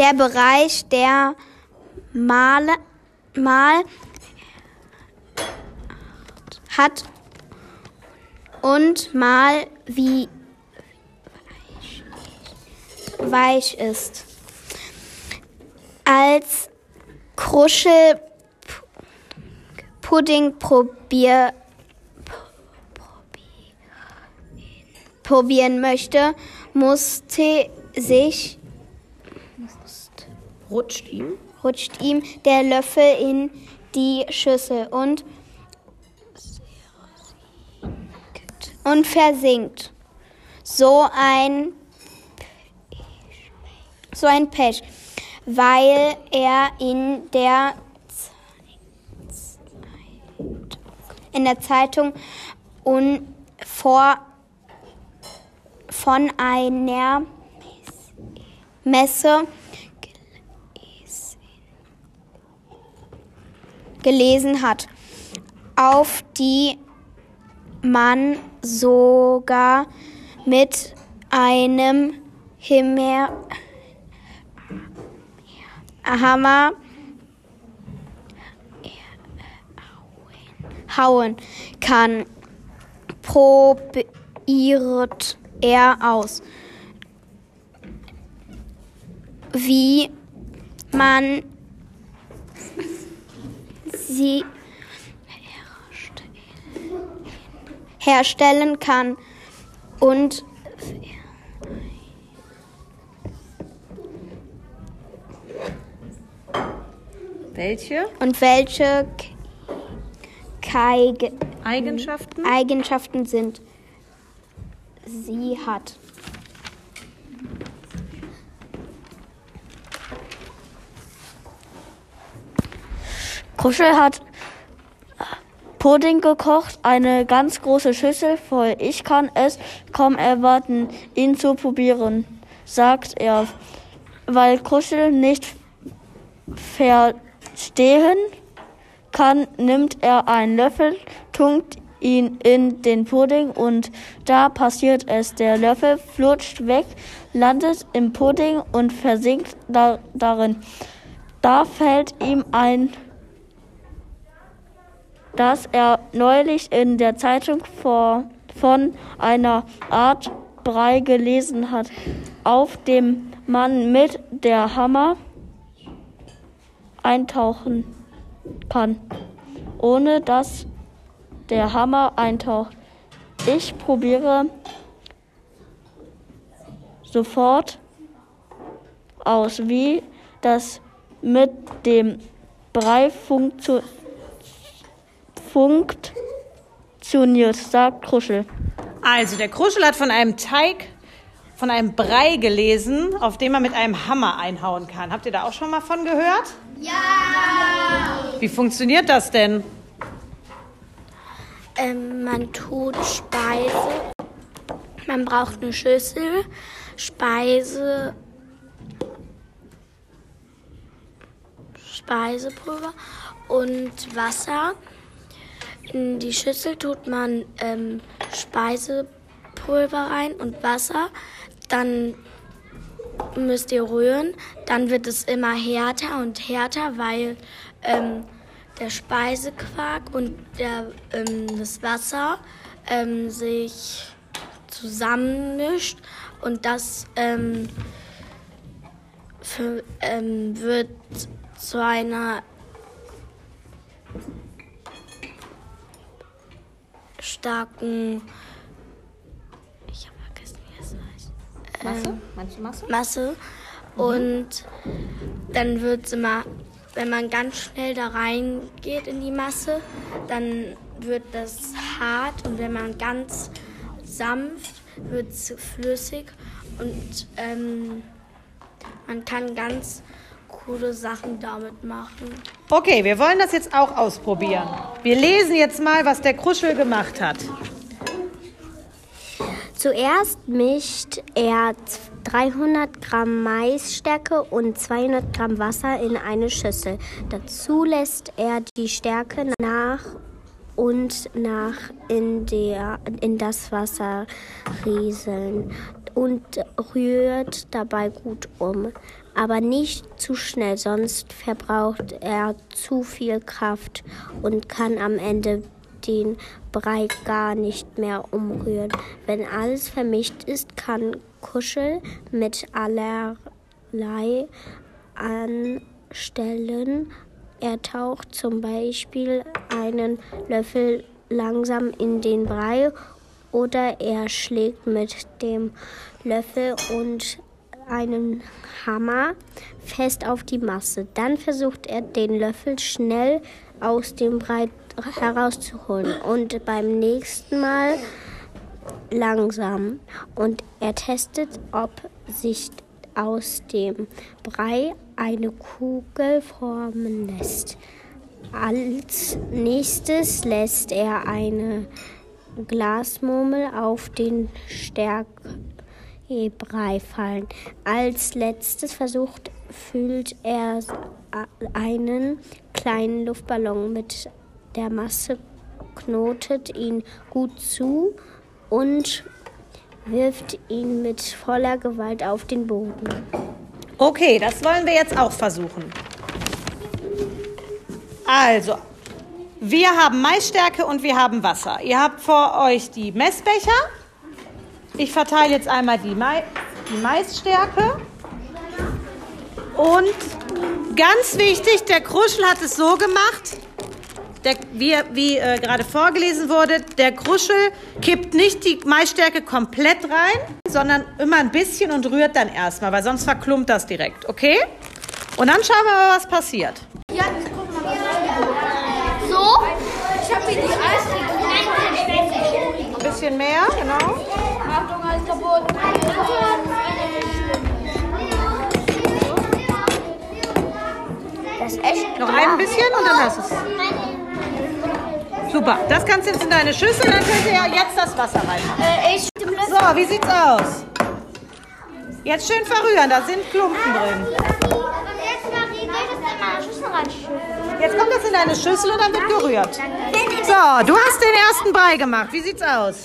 der Bereich, der mal, mal hat und mal wie weich ist. Als Kruschel Pudding probier, probieren möchte, musste sich Rutscht ihm? rutscht ihm der Löffel in die Schüssel und und versinkt. So ein so ein Pech, weil er in der in der Zeitung und vor von einer Messe gelesen hat, auf die man sogar mit einem Himmel Hammer hauen kann, probiert er aus, wie man sie herstellen kann und Welche und welche Eigenschaften? Eigenschaften sind sie hat. Kuschel hat Pudding gekocht, eine ganz große Schüssel voll. Ich kann es kaum erwarten, ihn zu probieren, sagt er. Weil Kuschel nicht verstehen kann, nimmt er einen Löffel, tunkt ihn in den Pudding und da passiert es. Der Löffel flutscht weg, landet im Pudding und versinkt da, darin. Da fällt ihm ein, dass er neulich in der Zeitung vor, von einer Art Brei gelesen hat, auf dem man mit der Hammer eintauchen kann, ohne dass der Hammer eintaucht. Ich probiere sofort aus, wie das mit dem Brei funktio- funktioniert, sagt Kruschel. Also, der Kruschel hat von einem Teig, von einem Brei gelesen, auf dem man mit einem Hammer einhauen kann. Habt ihr da auch schon mal von gehört? Ja! Wie funktioniert das denn? Ähm, man tut Speise. Man braucht eine Schüssel, Speise, Speisepulver und Wasser. In die Schüssel tut man ähm, Speisepulver rein und Wasser. Dann müsst ihr rühren. Dann wird es immer härter und härter, weil ähm, der Speisequark und der, ähm, das Wasser ähm, sich zusammenmischt und das ähm, für, ähm, wird zu einer starken ich habe vergessen, wie es heißt. Masse? Meinst du Masse? Masse. Und dann wird es immer, wenn man ganz schnell da reingeht in die Masse, dann wird das hart und wenn man ganz sanft, wird es flüssig und ähm, man kann ganz coole Sachen damit machen. Okay, wir wollen das jetzt auch ausprobieren. Wir lesen jetzt mal, was der Kruschel gemacht hat. Zuerst mischt er 300 Gramm Maisstärke und 200 Gramm Wasser in eine Schüssel. Dazu lässt er die Stärke nach und nach in, der, in das Wasser rieseln und rührt dabei gut um. Aber nicht zu schnell, sonst verbraucht er zu viel Kraft und kann am Ende den Brei gar nicht mehr umrühren. Wenn alles vermischt ist, kann Kuschel mit allerlei anstellen. Er taucht zum Beispiel einen Löffel langsam in den Brei oder er schlägt mit dem Löffel und einem Hammer fest auf die Masse. Dann versucht er den Löffel schnell aus dem Brei herauszuholen und beim nächsten Mal langsam. Und er testet, ob sich aus dem Brei eine Kugel formen lässt. Als nächstes lässt er eine Glasmurmel auf den Stärkebrei fallen. Als letztes versucht füllt er einen kleinen Luftballon mit der Masse, knotet ihn gut zu und wirft ihn mit voller Gewalt auf den Boden. Okay, das wollen wir jetzt auch versuchen. Also, wir haben Maisstärke und wir haben Wasser. Ihr habt vor euch die Messbecher. Ich verteile jetzt einmal die, Mais die Maisstärke. Und ganz wichtig, der Kruschel hat es so gemacht, der, wie, wie äh, gerade vorgelesen wurde, der Kruschel kippt nicht die Maisstärke komplett rein, sondern immer ein bisschen und rührt dann erstmal, weil sonst verklumpt das direkt, okay? Und dann schauen wir mal, was passiert. Ja, ich guck mal. So? Ich habe hier die Eis. Bisschen mehr, genau. Achtung, alles kaputt. Das ist echt. Noch ein bisschen und dann hast du es. Super, das kannst du jetzt in deine Schüssel, dann könnt ihr ja jetzt das Wasser reinmachen. Äh, so, wie sieht's aus? Jetzt schön verrühren, da sind Klumpen drin. Jetzt kommt das in deine Schüssel und dann wird gerührt. So, du hast den ersten Brei gemacht. Wie sieht's aus?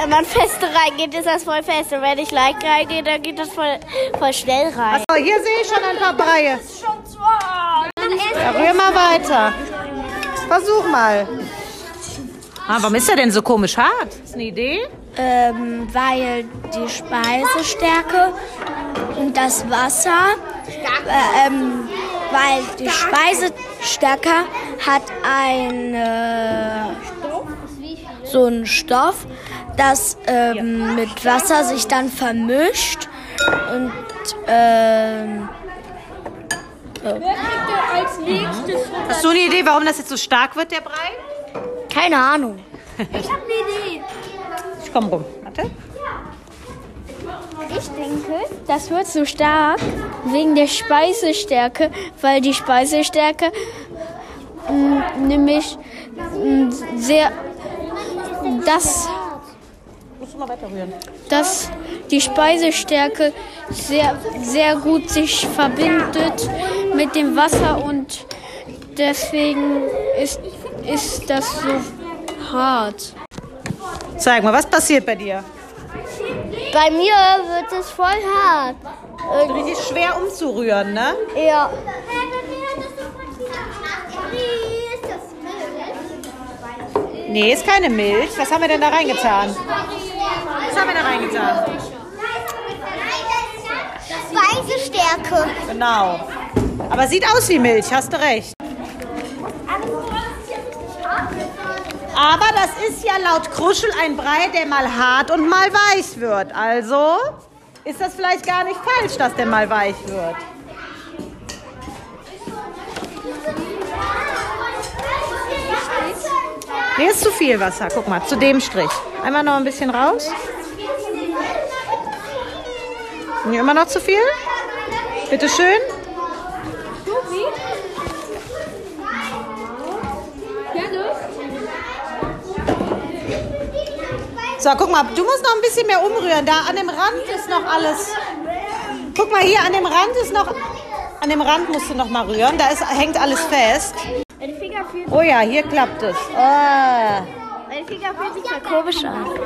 Wenn man feste reingeht, ist das voll fest. Und wenn ich leicht reingehe, dann geht das voll, voll schnell rein. Achso, hier sehe ich schon ein paar Breie. Ja, rühr mal weiter. Versuch mal. Ah, warum ist er denn so komisch hart? Ist eine Idee? Ähm, weil die Speisestärke und das Wasser, äh, ähm, weil die Speisestärke hat eine, so einen Stoff, das ähm, mit Wasser sich dann vermischt und ähm, Hast du eine Idee, warum das jetzt so stark wird, der Brei? Keine Ahnung. Ich habe eine Idee. Ich komm rum. Ich denke, das wird so stark wegen der Speisestärke, weil die Speisestärke mh, nämlich mh, sehr das Musst du mal weiter rühren. dass die Speisestärke sehr, sehr gut sich verbindet mit dem Wasser und deswegen ist, ist das so hart. Zeig mal, was passiert bei dir? Bei mir wird es voll hart. Richtig schwer umzurühren, ne? Ja. Nee, ist keine Milch. Was haben wir denn da reingetan? Was haben wir da reingetan? Speisestärke. Genau. Aber sieht aus wie Milch, hast du recht. Aber das ist ja laut Kruschel ein Brei, der mal hart und mal weich wird. Also ist das vielleicht gar nicht falsch, dass der mal weich wird. Hier ist zu viel Wasser. Guck mal, zu dem Strich. Einmal noch ein bisschen raus. Immer noch zu viel? Bitte schön. So, guck mal, du musst noch ein bisschen mehr umrühren. Da an dem Rand ist noch alles. Guck mal hier, an dem Rand ist noch. An dem Rand musst du noch mal rühren. Da ist, hängt alles fest. Oh ja, hier klappt es. Oh. Mein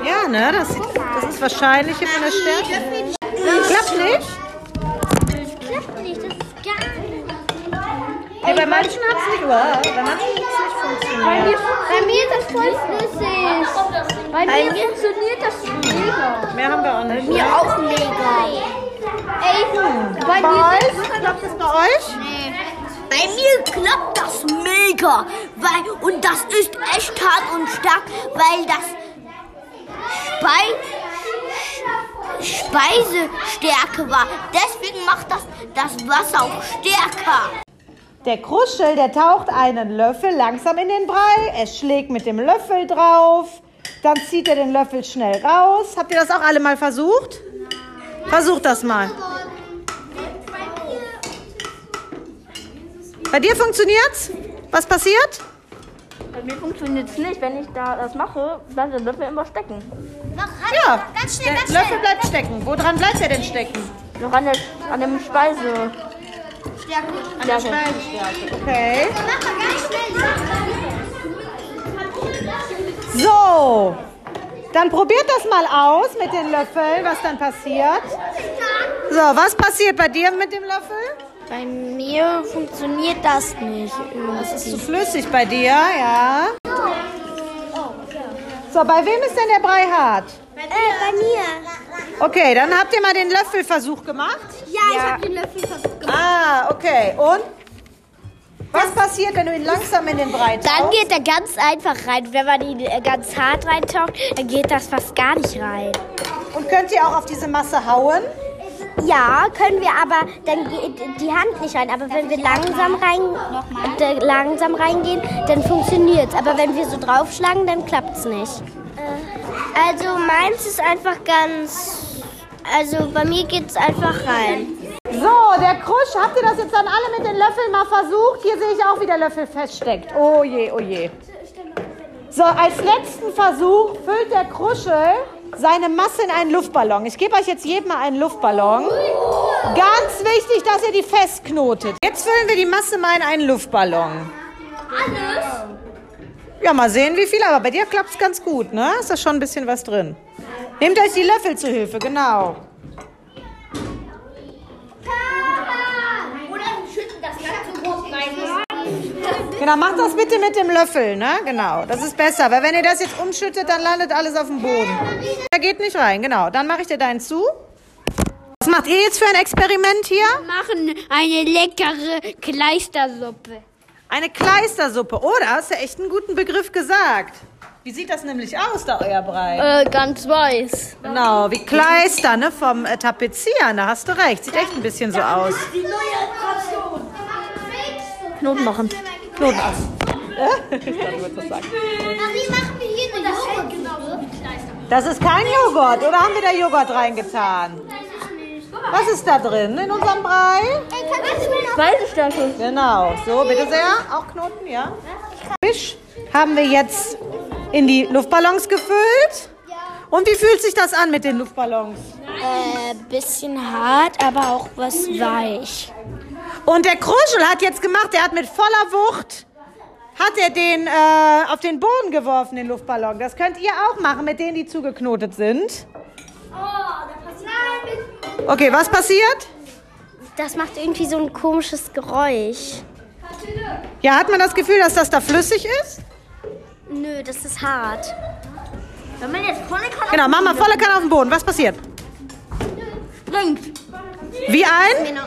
ja ne? Das, sieht, das ist wahrscheinlich von der Stärke. Klappt nicht? Das klappt nicht, das ist gar. Ey, bei manchen hat es nicht, oh, nicht funktioniert. Bei mir ist das voll flüssig. Bei mir funktioniert das mega. Mehr haben wir auch nicht. Mir auch mega. Ey, bei Bei mir euch? Klappt es bei euch? Bei mir klappt das mega, weil und das ist echt hart und stark, weil das Spei Speisestärke war. Deswegen macht das das Wasser auch stärker. Der Kruschel, der taucht einen Löffel langsam in den Brei. Er schlägt mit dem Löffel drauf. Dann zieht er den Löffel schnell raus. Habt ihr das auch alle mal versucht? Versucht das mal. Bei dir funktioniert's? Was passiert? Bei mir funktioniert es nicht. Wenn ich da das mache, bleibt der Löffel immer stecken. Ja, der Löffel bleibt stecken. Woran bleibt er denn stecken? Noch an, der, an dem Speise. An der Speisestärke. Okay. So, dann probiert das mal aus mit den Löffeln, was dann passiert. So, was passiert bei dir mit dem Löffel? Bei mir funktioniert das nicht. Das ist zu flüssig bei dir, ja. So, bei wem ist denn der Brei hart? Äh, bei mir. Okay, dann habt ihr mal den Löffelversuch gemacht. Ja, ich habe den Löffel versucht gemacht. Ah, okay. Und? Was passiert, wenn du ihn langsam in den Brei tauchst? Dann geht er ganz einfach rein. Wenn man ihn äh, ganz hart reintaucht, dann geht das fast gar nicht rein. Und könnt ihr auch auf diese Masse hauen? Ja, können wir, aber dann geht die Hand nicht rein. Aber wenn wir langsam, rein, äh, langsam reingehen, dann funktioniert es. Aber wenn wir so draufschlagen, dann klappt es nicht. Also meins ist einfach ganz. Also bei mir geht es einfach rein. So, der Krusch, habt ihr das jetzt dann alle mit den Löffeln mal versucht? Hier sehe ich auch, wie der Löffel feststeckt. Oh je, oh je. So, als letzten Versuch füllt der Kruschel seine Masse in einen Luftballon. Ich gebe euch jetzt jedem mal einen Luftballon. Ganz wichtig, dass ihr die festknotet. Jetzt füllen wir die Masse mal in einen Luftballon. Alles? Ja, mal sehen, wie viel. Aber bei dir klappt es ganz gut, ne? Ist da schon ein bisschen was drin. Nehmt euch die Löffel zu Hilfe, genau. Genau, macht das bitte mit dem Löffel, ne? Genau, das ist besser. Weil wenn ihr das jetzt umschüttet, dann landet alles auf dem Boden. Er geht nicht rein, genau. Dann mache ich dir deinen zu. Was macht ihr jetzt für ein Experiment hier? Machen eine leckere Kleistersuppe. Eine Kleistersuppe. Oh, da hast du echt einen guten Begriff gesagt. Wie sieht das nämlich aus, da euer Brei? Äh, ganz weiß. Genau, wie Kleister, ne? Vom äh, Tapezieren, da hast du recht. Sieht echt ein bisschen so aus. Knoten machen. Knoten aus. Wie machen wir hier eine Joghurtsuppe? Das ist kein Joghurt, oder haben wir da Joghurt reingetan? Was ist da drin in unserem Brei? Speisestärke. Genau, so, bitte sehr. Auch Knoten, ja. Fisch haben wir jetzt in die Luftballons gefüllt. Und wie fühlt sich das an mit den Luftballons? Äh, bisschen hart, aber auch was weich. Und der Kruschel hat jetzt gemacht, er hat mit voller Wucht, hat er den äh, auf den Boden geworfen, den Luftballon. Das könnt ihr auch machen mit denen, die zugeknotet sind. Okay, was passiert? Das macht irgendwie so ein komisches Geräusch. Ja, hat man das Gefühl, dass das da flüssig ist? Nö, das ist hart. Wenn man jetzt volle Kanne Genau, mach mal volle Kanne auf den Boden. Was passiert? springt. Wie ein? Genau.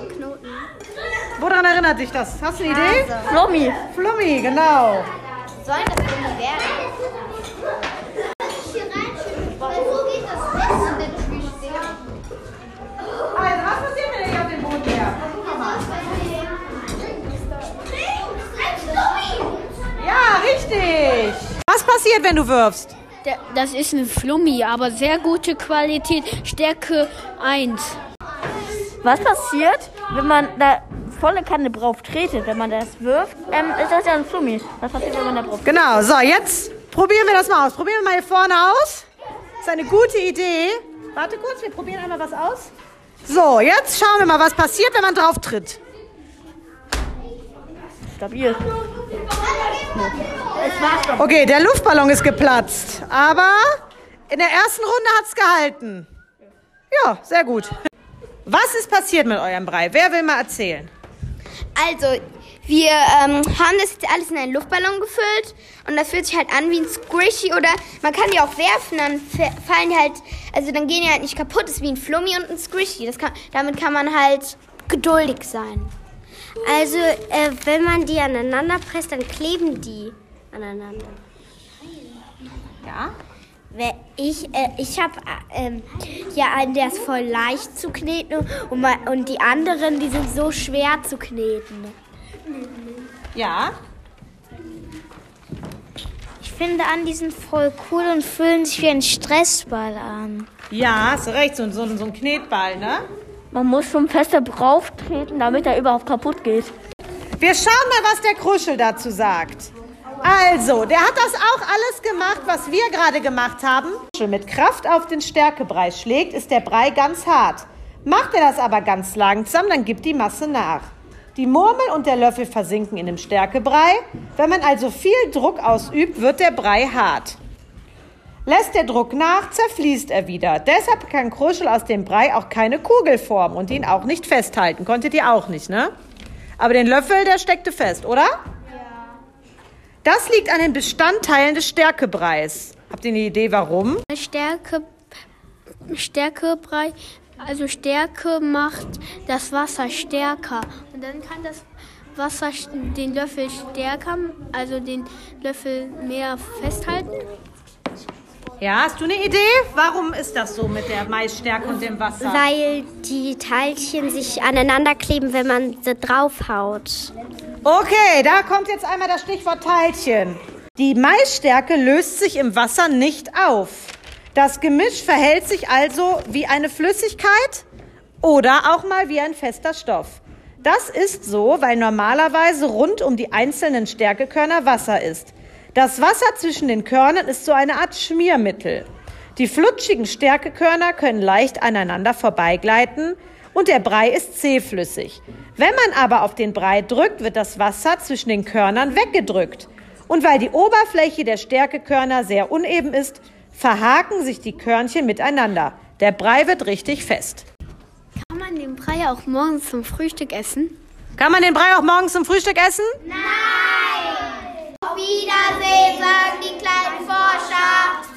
Woran erinnert dich das? Hast du eine Idee? Flommi. Flummi, genau. Sollen das irgendwie werden? Hier reinschütten, weil so geht das. Also, hier auf den. Was passiert, wenn du wirfst? Das ist ein Flummi, aber sehr gute Qualität. Stärke 1. Was passiert, wenn man da volle Kanne drauf tretet, wenn man das wirft? Ähm, ist das ja ein Flummi. Was passiert, wenn man da drauf Genau, so, jetzt probieren wir das mal aus. Probieren wir mal hier vorne aus. Das ist eine gute Idee. Warte kurz, wir probieren einmal was aus. So, jetzt schauen wir mal, was passiert, wenn man drauf tritt. Stabil. Okay, der Luftballon ist geplatzt, aber in der ersten Runde hat es gehalten. Ja, sehr gut. Was ist passiert mit eurem Brei? Wer will mal erzählen? Also, wir ähm, haben das jetzt alles in einen Luftballon gefüllt und das fühlt sich halt an wie ein Squishy oder man kann die auch werfen, dann fallen die halt, also dann gehen die halt nicht kaputt, das ist wie ein Flummi und ein Squishy. Das kann, damit kann man halt geduldig sein. Also, äh, wenn man die aneinander presst, dann kleben die aneinander. Ja? Ich, äh, ich habe äh, ähm, ja einen, der ist voll leicht zu kneten und, und die anderen, die sind so schwer zu kneten. Ja. Ich finde an, die sind voll cool und fühlen sich wie ein Stressball an. Ja, hast recht, so, so, so ein Knetball, ne? Man muss schon fester drauf treten, damit er überhaupt kaputt geht. Wir schauen mal, was der Kruschel dazu sagt. Also, der hat das auch alles gemacht, was wir gerade gemacht haben. Mit Kraft auf den Stärkebrei schlägt, ist der Brei ganz hart. Macht er das aber ganz langsam, dann gibt die Masse nach. Die Murmel und der Löffel versinken in dem Stärkebrei. Wenn man also viel Druck ausübt, wird der Brei hart. Lässt der Druck nach, zerfließt er wieder. Deshalb kann Kruschel aus dem Brei auch keine Kugel formen und ihn auch nicht festhalten. Konntet ihr auch nicht, ne? Aber den Löffel, der steckte fest, oder? Das liegt an den Bestandteilen des Stärkebreis. Habt ihr eine Idee, warum? Stärke, Stärkebrei, also Stärke macht das Wasser stärker. Und dann kann das Wasser den Löffel stärker, also den Löffel mehr festhalten. Ja, hast du eine Idee? Warum ist das so mit der Maisstärke und dem Wasser? Weil die Teilchen sich aneinander kleben, wenn man sie draufhaut. Okay, da kommt jetzt einmal das Stichwort Teilchen. Die Maisstärke löst sich im Wasser nicht auf. Das Gemisch verhält sich also wie eine Flüssigkeit oder auch mal wie ein fester Stoff. Das ist so, weil normalerweise rund um die einzelnen Stärkekörner Wasser ist. Das Wasser zwischen den Körnern ist so eine Art Schmiermittel. Die flutschigen Stärkekörner können leicht aneinander vorbeigleiten und der Brei ist zähflüssig. Wenn man aber auf den Brei drückt, wird das Wasser zwischen den Körnern weggedrückt. Und weil die Oberfläche der Stärkekörner sehr uneben ist, verhaken sich die Körnchen miteinander. Der Brei wird richtig fest. Kann man den Brei auch morgens zum Frühstück essen? Kann man den Brei auch morgens zum Frühstück essen? Nein! Wiedersehen, sagen die kleinen Forscher.